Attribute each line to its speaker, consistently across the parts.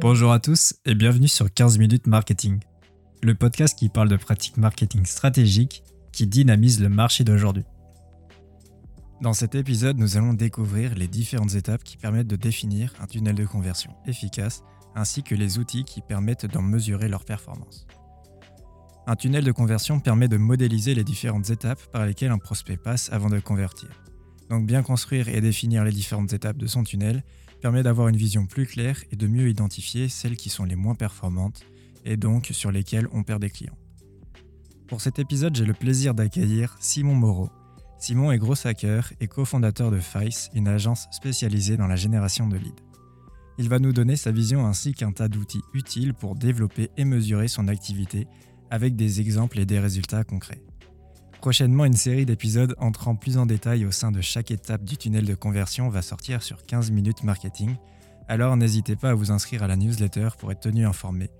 Speaker 1: Bonjour à tous et bienvenue sur 15 minutes marketing, le podcast qui parle de pratiques marketing stratégiques qui dynamisent le marché d'aujourd'hui. Dans cet épisode, nous allons découvrir les différentes étapes qui permettent de définir un tunnel de conversion efficace ainsi que les outils qui permettent d'en mesurer leur performance. Un tunnel de conversion permet de modéliser les différentes étapes par lesquelles un prospect passe avant de convertir. Donc bien construire et définir les différentes étapes de son tunnel permet d'avoir une vision plus claire et de mieux identifier celles qui sont les moins performantes et donc sur lesquelles on perd des clients. Pour cet épisode, j'ai le plaisir d'accueillir Simon Moreau. Simon est gros hacker et cofondateur de Fice, une agence spécialisée dans la génération de leads. Il va nous donner sa vision ainsi qu'un tas d'outils utiles pour développer et mesurer son activité avec des exemples et des résultats concrets. Prochainement, une série d'épisodes entrant plus en détail au sein de chaque étape du tunnel de conversion va sortir sur 15 minutes marketing, alors n'hésitez pas à vous inscrire à la newsletter pour être tenu informé.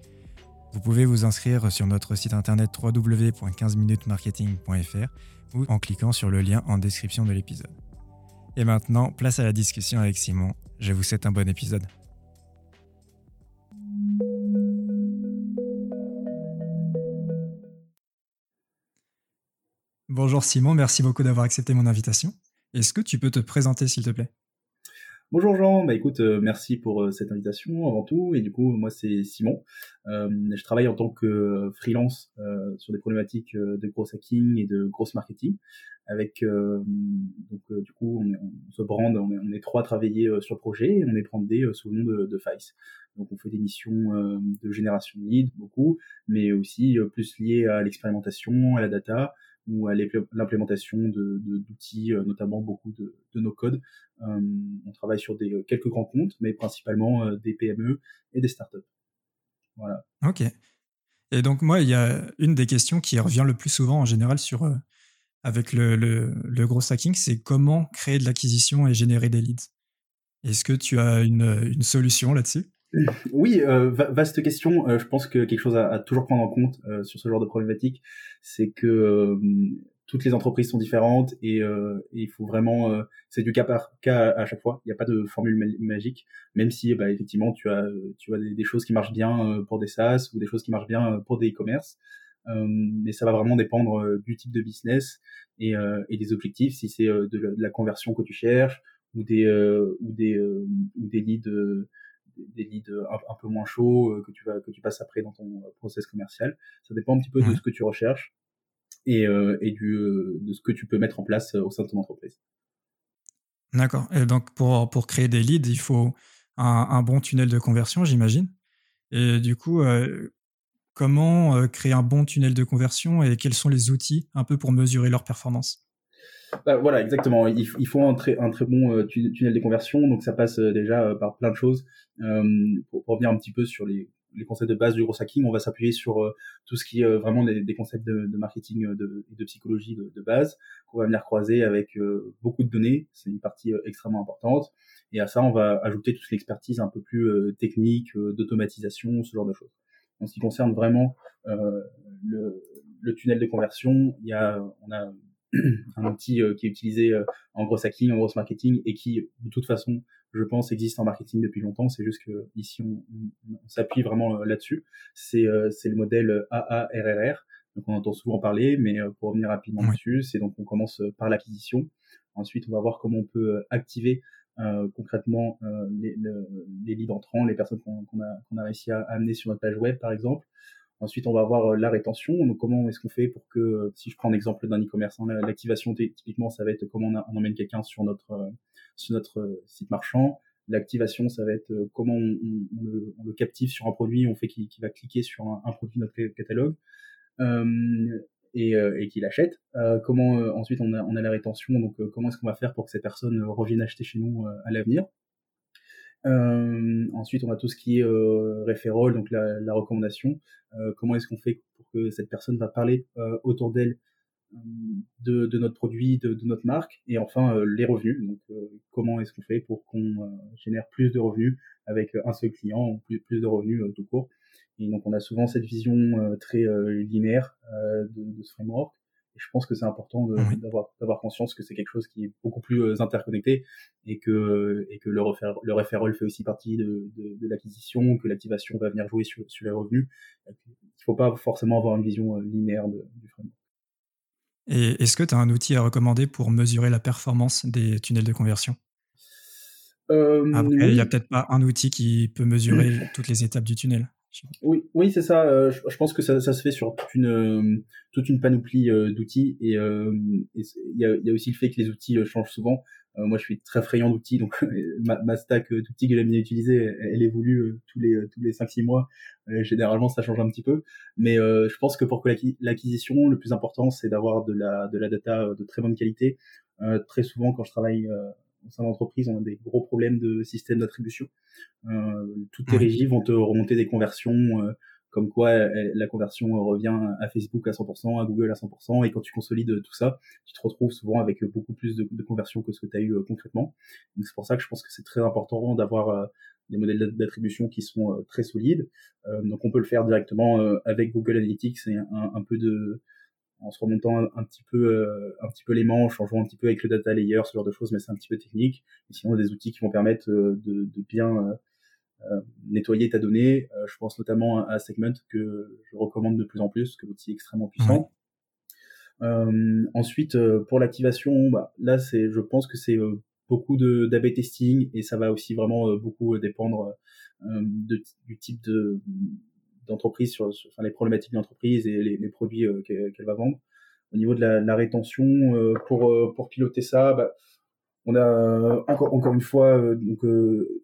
Speaker 1: Vous pouvez vous inscrire sur notre site internet www.15minutesmarketing.fr ou en cliquant sur le lien en description de l'épisode. Et maintenant, place à la discussion avec Simon. Je vous souhaite un bon épisode. Bonjour Simon, merci beaucoup d'avoir accepté mon invitation. Est-ce que tu peux te présenter s'il te plaît?
Speaker 2: Bonjour Jean, bah écoute, euh, merci pour euh, cette invitation avant tout. Et du coup, moi c'est Simon. Euh, je travaille en tant que freelance sur des problématiques de gros hacking et de gross marketing. Avec donc du coup, on, se brande, on est, trois à travailler sur le projet et on est brandé sous le nom de, de Fice. Donc on fait des missions de génération de leads beaucoup, mais aussi plus liées à l'expérimentation, à la data ou à l'implémentation d'outils, de, notamment beaucoup de, de nos codes. Euh, on travaille sur des, euh, quelques grands comptes, mais principalement euh, des PME et des startups. Voilà.
Speaker 1: Ok. Et donc moi, il y a une des questions qui revient le plus souvent en général sur avec le, le, gros hacking, c'est comment créer de l'acquisition et générer des leads. Est-ce que tu as une solution là-dessus?
Speaker 2: Oui, euh, vaste question. Euh, je pense que quelque chose à, toujours prendre en compte euh, sur ce genre de problématique, c'est que toutes les entreprises sont différentes et, il faut vraiment, c'est du cas par cas à, chaque fois. Il n'y a pas de formule magique, même si bah, effectivement tu as, tu as des, choses qui marchent bien pour des SaaS ou des choses qui marchent bien pour des e-commerce. mais ça va vraiment dépendre du type de business et, des objectifs. Si c'est de, la conversion que tu cherches ou des ou des ou des leads des leads un, peu moins chauds euh, que tu vas que tu passes après dans ton euh, process commercial. Ça dépend un petit peu de ce que tu recherches et, euh, et du de ce que tu peux mettre en place au sein de ton entreprise.
Speaker 1: D'accord. Et donc pour pour créer des leads, il faut un, bon tunnel de conversion, j'imagine. Et du coup, comment créer un bon tunnel de conversion et quels sont les outils un peu pour mesurer leur performance?
Speaker 2: Bah, voilà, exactement. Il, faut un très, un très bon euh, tunnel de conversion. Donc ça passe euh, déjà euh, par plein de choses. pour, revenir un petit peu sur les, les concepts de base du gros hacking, on va s'appuyer sur tout ce qui est vraiment des, concepts de, marketing et de, de, psychologie de, base qu'on va venir croiser avec beaucoup de données. C'est une partie extrêmement importante. Et à ça, on va ajouter toute l'expertise un peu plus technique, d'automatisation, ce genre de choses. En ce qui concerne vraiment le, le tunnel de conversion, il y a, on a un outil euh, qui est utilisé euh, en gros hacking, en gros marketing et qui, de toute façon, je pense, existe en marketing depuis longtemps. C'est juste que ici, on, s'appuie vraiment euh, là-dessus. C'est le modèle AARRR. Donc, on entend souvent parler, mais pour revenir rapidement dessus, c'est donc on commence par l'acquisition. Ensuite, on va voir comment on peut activer concrètement les, les, leads entrants, les personnes qu'on a, qu'on a réussi à amener sur notre page web, par exemple. Ensuite, on va avoir euh, la rétention. Donc, comment est-ce qu'on fait pour que, euh, si je prends l'exemple d'un e-commerce, hein, l'activation typiquement, ça va être comment on, emmène quelqu'un sur notre euh, site marchand. L'activation, ça va être comment on, le, captive sur un produit, on fait qu'il va cliquer sur un, produit de notre catalogue et, et qu'il achète. comment ensuite on a, on a la rétention, donc comment est-ce qu'on va faire pour que ces personnes reviennent acheter chez nous à l'avenir? Euh, ensuite, on a tout ce qui est euh, référol, donc la, la recommandation. Euh, comment est-ce qu'on fait pour que cette personne va parler euh, autour d'elle euh, de, de, notre produit, de, de, notre marque, et enfin les revenus. Donc, comment est-ce qu'on fait pour qu'on génère plus de revenus avec un seul client, ou plus, plus de revenus tout court? Et donc, on a souvent cette vision très linéaire de, de, ce framework. Je pense que c'est important d'avoir conscience que c'est quelque chose qui est beaucoup plus interconnecté et que et que le refer, le referral fait aussi partie de, de, de l'acquisition, que l'activation va venir jouer sur, sur les revenus. Il faut pas forcément avoir une vision linéaire de, du framework.
Speaker 3: Et est-ce que tu as un outil à recommander pour mesurer la performance des tunnels de conversion? Euh, Après, il n'y a peut-être pas un outil qui peut mesurer toutes les étapes du tunnel.
Speaker 2: Oui, oui, c'est ça. Euh, je, pense que ça, ça, se fait sur toute une euh, toute une panoplie d'outils et il y, a, y, a, aussi le fait que les outils changent souvent. moi, je suis très friand d'outils, donc ma, ma, stack d'outils que j'aime bien utiliser, elle, évolue tous les tous les 5-6 mois. généralement, ça change un petit peu, mais je pense que pour que l'acquisition, le plus important, c'est d'avoir de la de la data de très bonne qualité. très souvent, quand je travaille au sein d'entreprise, on a des gros problèmes de système d'attribution. Euh, toutes les régies vont te remonter des conversions, euh, comme quoi la conversion revient à Facebook à 100%, à Google à 100%, et quand tu consolides tout ça, tu te retrouves souvent avec beaucoup plus de, de conversions que ce que tu as eu euh, concrètement. Donc c'est pour ça que je pense que c'est très important d'avoir des modèles d'attribution qui sont très solides. donc on peut le faire directement avec Google Analytics et un, un peu de en se remontant un, petit peu euh, un petit peu les manches, en jouant un petit peu avec le data layer, ce genre de choses, mais c'est un petit peu technique. Et sinon, des outils qui vont permettre euh, de, de, bien euh, nettoyer ta donnée. je pense notamment à, Segment que je recommande de plus en plus, que l'outil est extrêmement puissant. ensuite, pour l'activation, bah, là, c'est, je pense que c'est beaucoup de d'AB testing et ça va aussi vraiment beaucoup dépendre de, du type de d'entreprise sur, enfin, les problématiques d'entreprise et les, les produits euh, qu'elle va vendre. Au niveau de la, la rétention, euh, pour euh, pour piloter ça, bah, on a encore encore une fois donc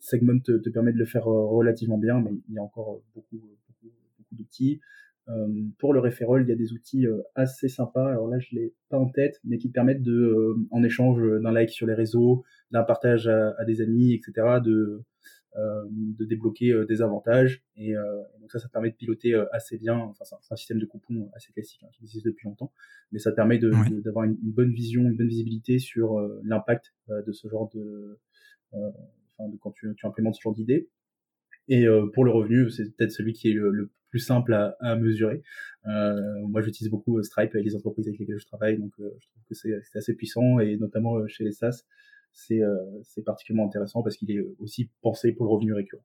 Speaker 2: Segment te, te, permet de le faire relativement bien, mais il y a encore beaucoup beaucoup, beaucoup d'outils. pour le referral, il y a des outils assez sympas. Alors là, je l'ai pas en tête, mais qui permettent de, en échange d'un like sur les réseaux, d'un partage à, à, des amis, etc., de euh, de débloquer euh, des avantages. Et, euh, donc ça ça permet de piloter assez bien. Enfin c'est un, système de coupons assez classique hein, qui existe depuis longtemps. Mais ça permet d'avoir une, bonne vision une bonne visibilité sur l'impact de ce genre de enfin de quand tu, tu implémentes ce genre d'idée. Et pour le revenu, c'est peut-être celui qui est le, plus simple à, à mesurer. Euh, moi, j'utilise beaucoup Stripe avec les entreprises avec lesquelles je travaille, donc je trouve que c'est assez puissant. Et notamment chez les SaaS, euh, c'est particulièrement intéressant parce qu'il est aussi pensé pour le revenu récurrent.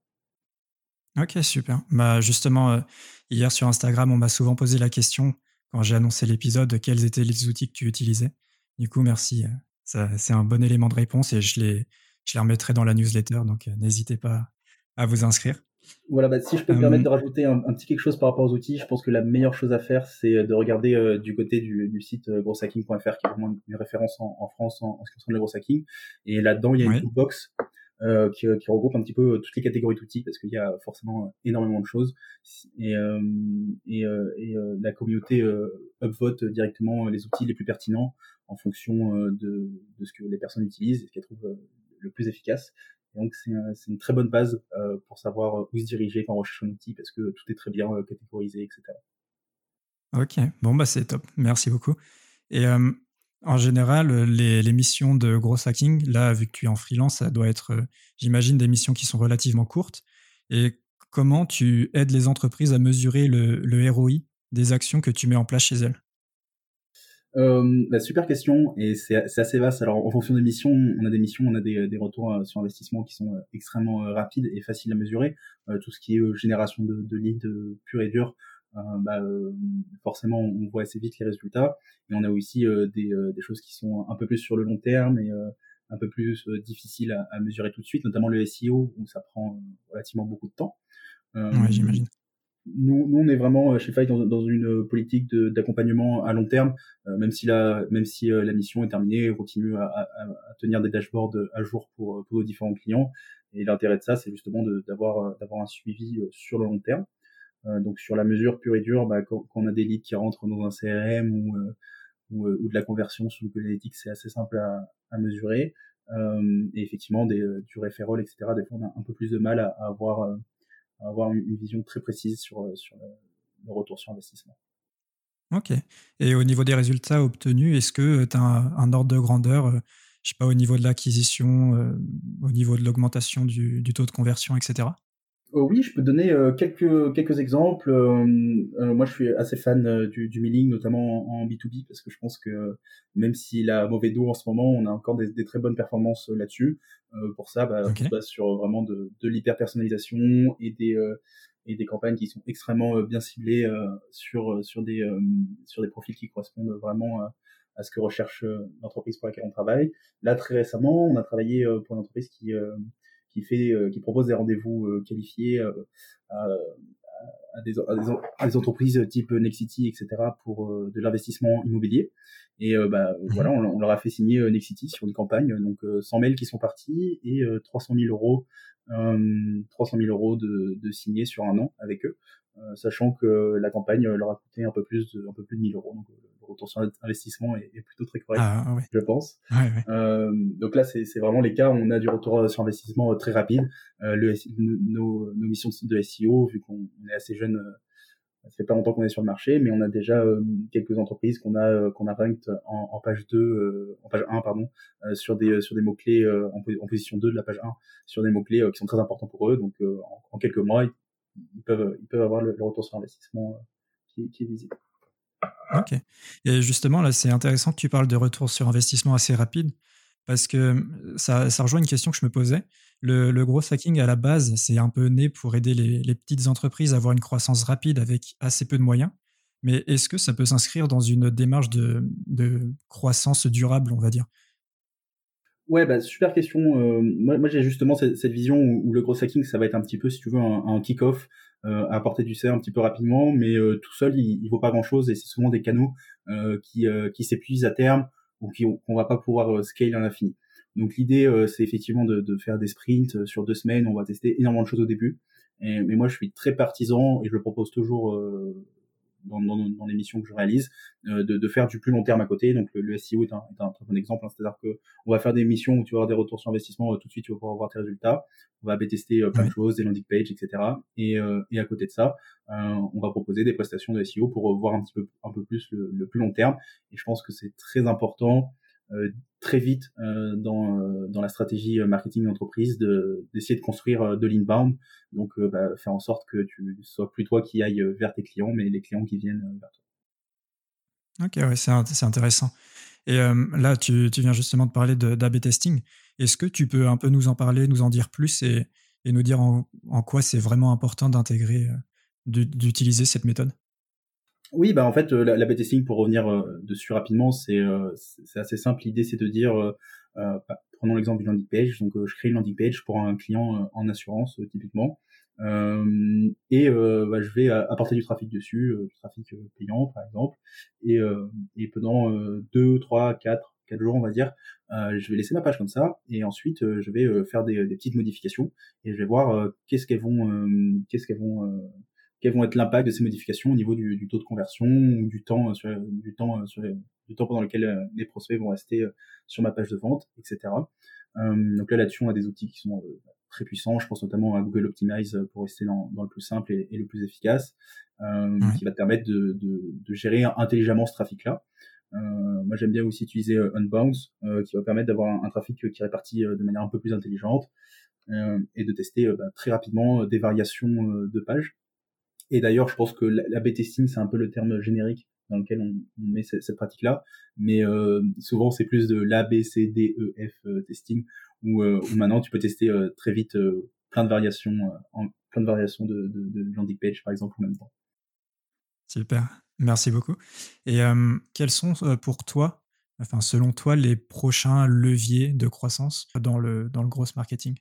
Speaker 3: Ok, super. Bah, justement, euh, hier sur Instagram, on m'a souvent posé la question quand j'ai annoncé l'épisode de quels étaient les outils que tu utilisais. Du coup, merci. Euh, c'est un bon élément de réponse et je les remettrai dans la newsletter, donc n'hésitez pas à vous inscrire.
Speaker 2: Voilà, bah, si je peux me permettre de rajouter un, petit quelque chose par rapport aux outils, je pense que la meilleure chose à faire, c'est de regarder euh, du côté du, du site euh, grosshacking.fr, qui est vraiment une, référence en, en France en, ce qui concerne le gros hacking. Et là-dedans, il y a une toolbox euh, qui, qui, regroupe un petit peu toutes les catégories d'outils, parce qu'il y a forcément énormément de choses. Et, et, et la communauté upvote directement les outils les plus pertinents en fonction de, de ce que les personnes utilisent et ce qu'elles trouvent le plus efficace donc c'est une très bonne base euh, pour savoir où se diriger quand on recherche un outil parce que tout est très bien euh, catégorisé, etc.
Speaker 3: Ok, bon bah c'est top, merci beaucoup. Et euh, en général, les, les, missions de gros hacking, là vu que tu es en freelance, ça doit être, j'imagine, des missions qui sont relativement courtes. Et comment tu aides les entreprises à mesurer le, le ROI des actions que tu mets en place chez elles?
Speaker 2: Euh, bah, super question et c'est assez vaste. Alors en fonction des missions, on a des missions, on a des, des retours euh, sur investissement qui sont euh, extrêmement euh, rapides et faciles à mesurer. tout ce qui est génération de, de leads pur et dur, bah, forcément on voit assez vite les résultats. Et on a aussi des, des, choses qui sont un peu plus sur le long terme et un peu plus difficiles à, à, mesurer tout de suite, notamment le SEO où ça prend relativement beaucoup de temps.
Speaker 3: ouais, j'imagine
Speaker 2: nous, nous, on est vraiment euh, chez Fight dans, une euh, politique d'accompagnement à long terme, euh, même si la, même si la mission est terminée, on continue à, à, à, tenir des dashboards à jour pour, pour nos différents clients. Et l'intérêt de ça, c'est justement d'avoir d'avoir un suivi sur le long terme. donc sur la mesure pure et dure, bah, quand, quand, on a des leads qui rentrent dans un CRM ou, ou, ou de la conversion sur Google Analytics, c'est assez simple à, à mesurer. et effectivement, des, du referral, etc. Des fois, on a un peu plus de mal à, avoir avoir une, vision très précise sur, euh, sur le, retour sur investissement.
Speaker 3: Ok. Et au niveau des résultats obtenus, est-ce que tu as un, ordre de grandeur, euh, je sais pas, au niveau de l'acquisition, euh, au niveau de l'augmentation du, taux de conversion, etc.
Speaker 2: oui, je peux donner quelques quelques exemples. moi, je suis assez fan du, du milling, notamment en, B2B, parce que je pense que même s'il a mauvais dos en ce moment, on a encore des, des très bonnes performances là-dessus. pour ça, bah, on se base sur vraiment de, de l'hyper personnalisation et des et des campagnes qui sont extrêmement bien ciblées sur sur des sur des profils qui correspondent vraiment à ce que recherche l'entreprise pour laquelle on travaille. Là, très récemment, on a travaillé pour une entreprise qui qui fait, euh, qui propose des rendez-vous euh, qualifiés euh, à, à, des, à, des, entreprises type Nexity, etc. pour de l'investissement immobilier. Et bah, mhm. voilà, on, leur a fait signer Nexity sur une campagne, donc 100 mails qui sont partis et 300 000 euros, 300 000 euros de, de signés sur un an avec eux. Euh, sachant que la campagne leur a coûté un peu plus de, un peu plus de 1000 euros. Donc retour sur investissement est, plutôt très correct, ah, je pense. Euh, donc là, c'est vraiment les cas où on a du retour sur investissement très rapide. Euh, le, nos, nos, missions de SEO, vu qu'on est assez jeune, ça fait pas longtemps qu'on est sur le marché, mais on a déjà quelques entreprises qu'on a qu'on a ranked en, en page 2, en page 1 pardon, sur des sur des mots clés en, en, position 2 de la page 1 sur des mots clés qui sont très importants pour eux. Donc en, en, quelques mois, ils peuvent, ils peuvent avoir le, retour sur investissement euh, qui, qui, est visible.
Speaker 3: Ok. Et justement, là, c'est intéressant que tu parles de retour sur investissement assez rapide parce que ça, ça rejoint une question que je me posais. Le, le gros hacking, à la base, c'est un peu né pour aider les, les, petites entreprises à avoir une croissance rapide avec assez peu de moyens. Mais est-ce que ça peut s'inscrire dans une démarche de, de croissance durable, on va dire?
Speaker 2: Ouais, bah, super question. Euh, moi, moi j'ai justement cette, cette vision où, le gros hacking, ça va être un petit peu, si tu veux, un, un kick-off, à apporter du CR un petit peu rapidement, mais euh, tout seul, il, vaut pas grand-chose et c'est souvent des canaux euh, qui, qui s'épuisent à terme ou qu'on va pas pouvoir scale à l'infini. Donc l'idée, c'est effectivement de, de, faire des sprints sur deux semaines. On va tester énormément de choses au début. Et, mais moi, je suis très partisan et je le propose toujours dans, dans, dans les missions que je réalise, euh, de, de, faire du plus long terme à côté. Donc le, SEO est un, est un, très bon exemple. Hein. C'est-à-dire que on va faire des missions où tu vas avoir des retours sur investissement euh, tout de suite, tu vas pouvoir voir tes résultats. On va tester euh, plein de choses, des landing pages, etc. Et, et à côté de ça, on va proposer des prestations de SEO pour voir un petit peu un peu plus le, le plus long terme. Et je pense que c'est très important très vite euh, dans, euh, dans la stratégie marketing d'entreprise de, d'essayer de construire de l'inbound. Donc, bah, faire en sorte que tu sois plus toi qui aille vers tes clients, mais les clients qui viennent vers toi.
Speaker 3: Ok, ouais, c'est, c'est intéressant. Et là, tu, tu, viens justement de parler d'AB testing. Est-ce que tu peux un peu nous en parler, nous en dire plus et, et nous dire en quoi c'est vraiment important d'intégrer, d'utiliser cette méthode?
Speaker 2: Oui, bah en fait, euh, la, la testing pour revenir euh, dessus rapidement, c'est euh, c'est assez simple. L'idée, c'est de dire, bah, prenons l'exemple du landing page. Donc, je crée une landing page pour un client en assurance, typiquement. et bah, je vais apporter du trafic dessus, du trafic payant par exemple, et, et pendant deux, trois, quatre, quatre jours on va dire, je vais laisser ma page comme ça, et ensuite je vais faire des, des, petites modifications et je vais voir qu'est-ce qu'elles vont, qu'est-ce qu'elles vont quels vont être l'impact de ces modifications au niveau du, du, taux de conversion ou du temps euh, sur, du temps euh, sur du temps pendant lequel euh, les prospects vont rester sur ma page de vente, etc. Donc là là-dessus on a des outils qui sont très puissants. Je pense notamment à Google Optimize pour rester dans, dans le plus simple et, et le plus efficace, qui va te permettre de, de, de gérer intelligemment ce trafic-là. Euh, moi, j'aime bien aussi utiliser Unbounce, euh, qui va permettre d'avoir un, un, trafic qui est réparti de manière un peu plus intelligente et de tester bah, très rapidement des variations de pages. Et d'ailleurs, je pense que l'A-B testing, c'est un peu le terme générique dans lequel on, met cette, pratique-là. Mais euh, souvent, c'est plus de l'A, B, C, D, E, F euh, testing, où, euh, où, maintenant, tu peux tester très vite plein de variations, plein de variations de, landing page, par exemple, en même temps.
Speaker 3: Super, merci beaucoup. Et quels sont pour toi, enfin selon toi, les prochains leviers de croissance dans le, dans le gross marketing?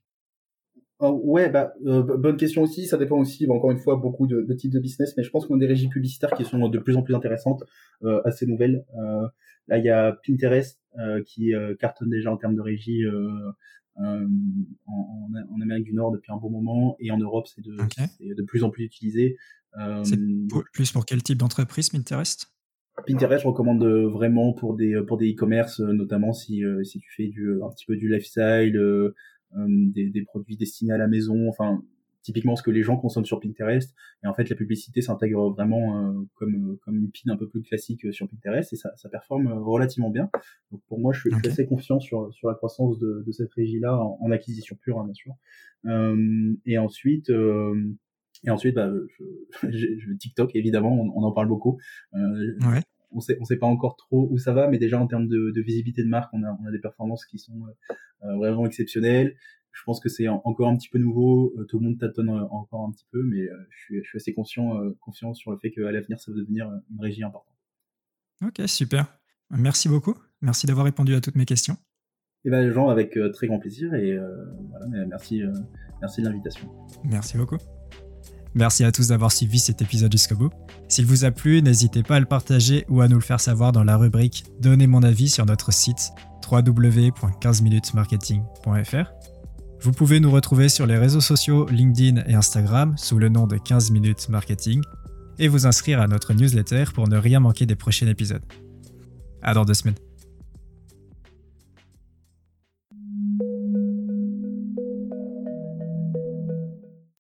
Speaker 2: Oh, ouais, bah, euh, bonne question aussi. Ça dépend aussi, bah, encore une fois, beaucoup de, de, types de business, mais je pense qu'on a des régies publicitaires qui sont de plus en plus intéressantes, euh, assez nouvelles. Euh, là, il y a Pinterest euh, qui euh, cartonne déjà en termes de régie en, en, Amérique du Nord depuis un bon moment, et en Europe, c'est de, de plus en plus utilisé.
Speaker 3: c'est plus pour quel type d'entreprise Pinterest?
Speaker 2: Pinterest, je recommande vraiment pour des pour des e-commerce, notamment si si tu fais du un petit peu du lifestyle, euh, des, des, produits destinés à la maison. Enfin, typiquement ce que les gens consomment sur Pinterest. Et en fait, la publicité s'intègre vraiment euh, comme comme une pin un peu plus classique sur Pinterest et ça, ça performe relativement bien. Donc pour moi, je suis, assez confiant sur sur la croissance de, de cette régie-là en, acquisition pure, hein, bien sûr. et ensuite. et ensuite, bah, je, je, TikTok, évidemment, on, on, en parle beaucoup. ouais on sait on sait pas encore trop où ça va, mais déjà en termes de, de visibilité de marque, on a, on a des performances qui sont euh, euh, vraiment exceptionnelles. Je pense que c'est encore un petit peu nouveau, euh, tout le monde tâtonne encore un petit peu, mais je suis, je suis assez conscient, confiant sur le fait qu'à l'avenir, ça va devenir une régie importante.
Speaker 3: Ok, super. Merci beaucoup. Merci d'avoir répondu à toutes mes questions.
Speaker 2: Et eh ben, Jean, avec très grand plaisir et voilà, merci, merci de l'invitation.
Speaker 3: Merci beaucoup. Merci à tous d'avoir suivi cet épisode jusqu'au bout. S'il vous a plu, n'hésitez pas à le partager ou à nous le faire savoir dans la rubrique Donnez mon avis sur notre site www.15minutesmarketing.fr. Vous pouvez nous retrouver sur les réseaux sociaux LinkedIn et Instagram sous le nom de 15 minutes marketing et vous inscrire à notre newsletter pour ne rien manquer des prochains épisodes. À dans deux semaines.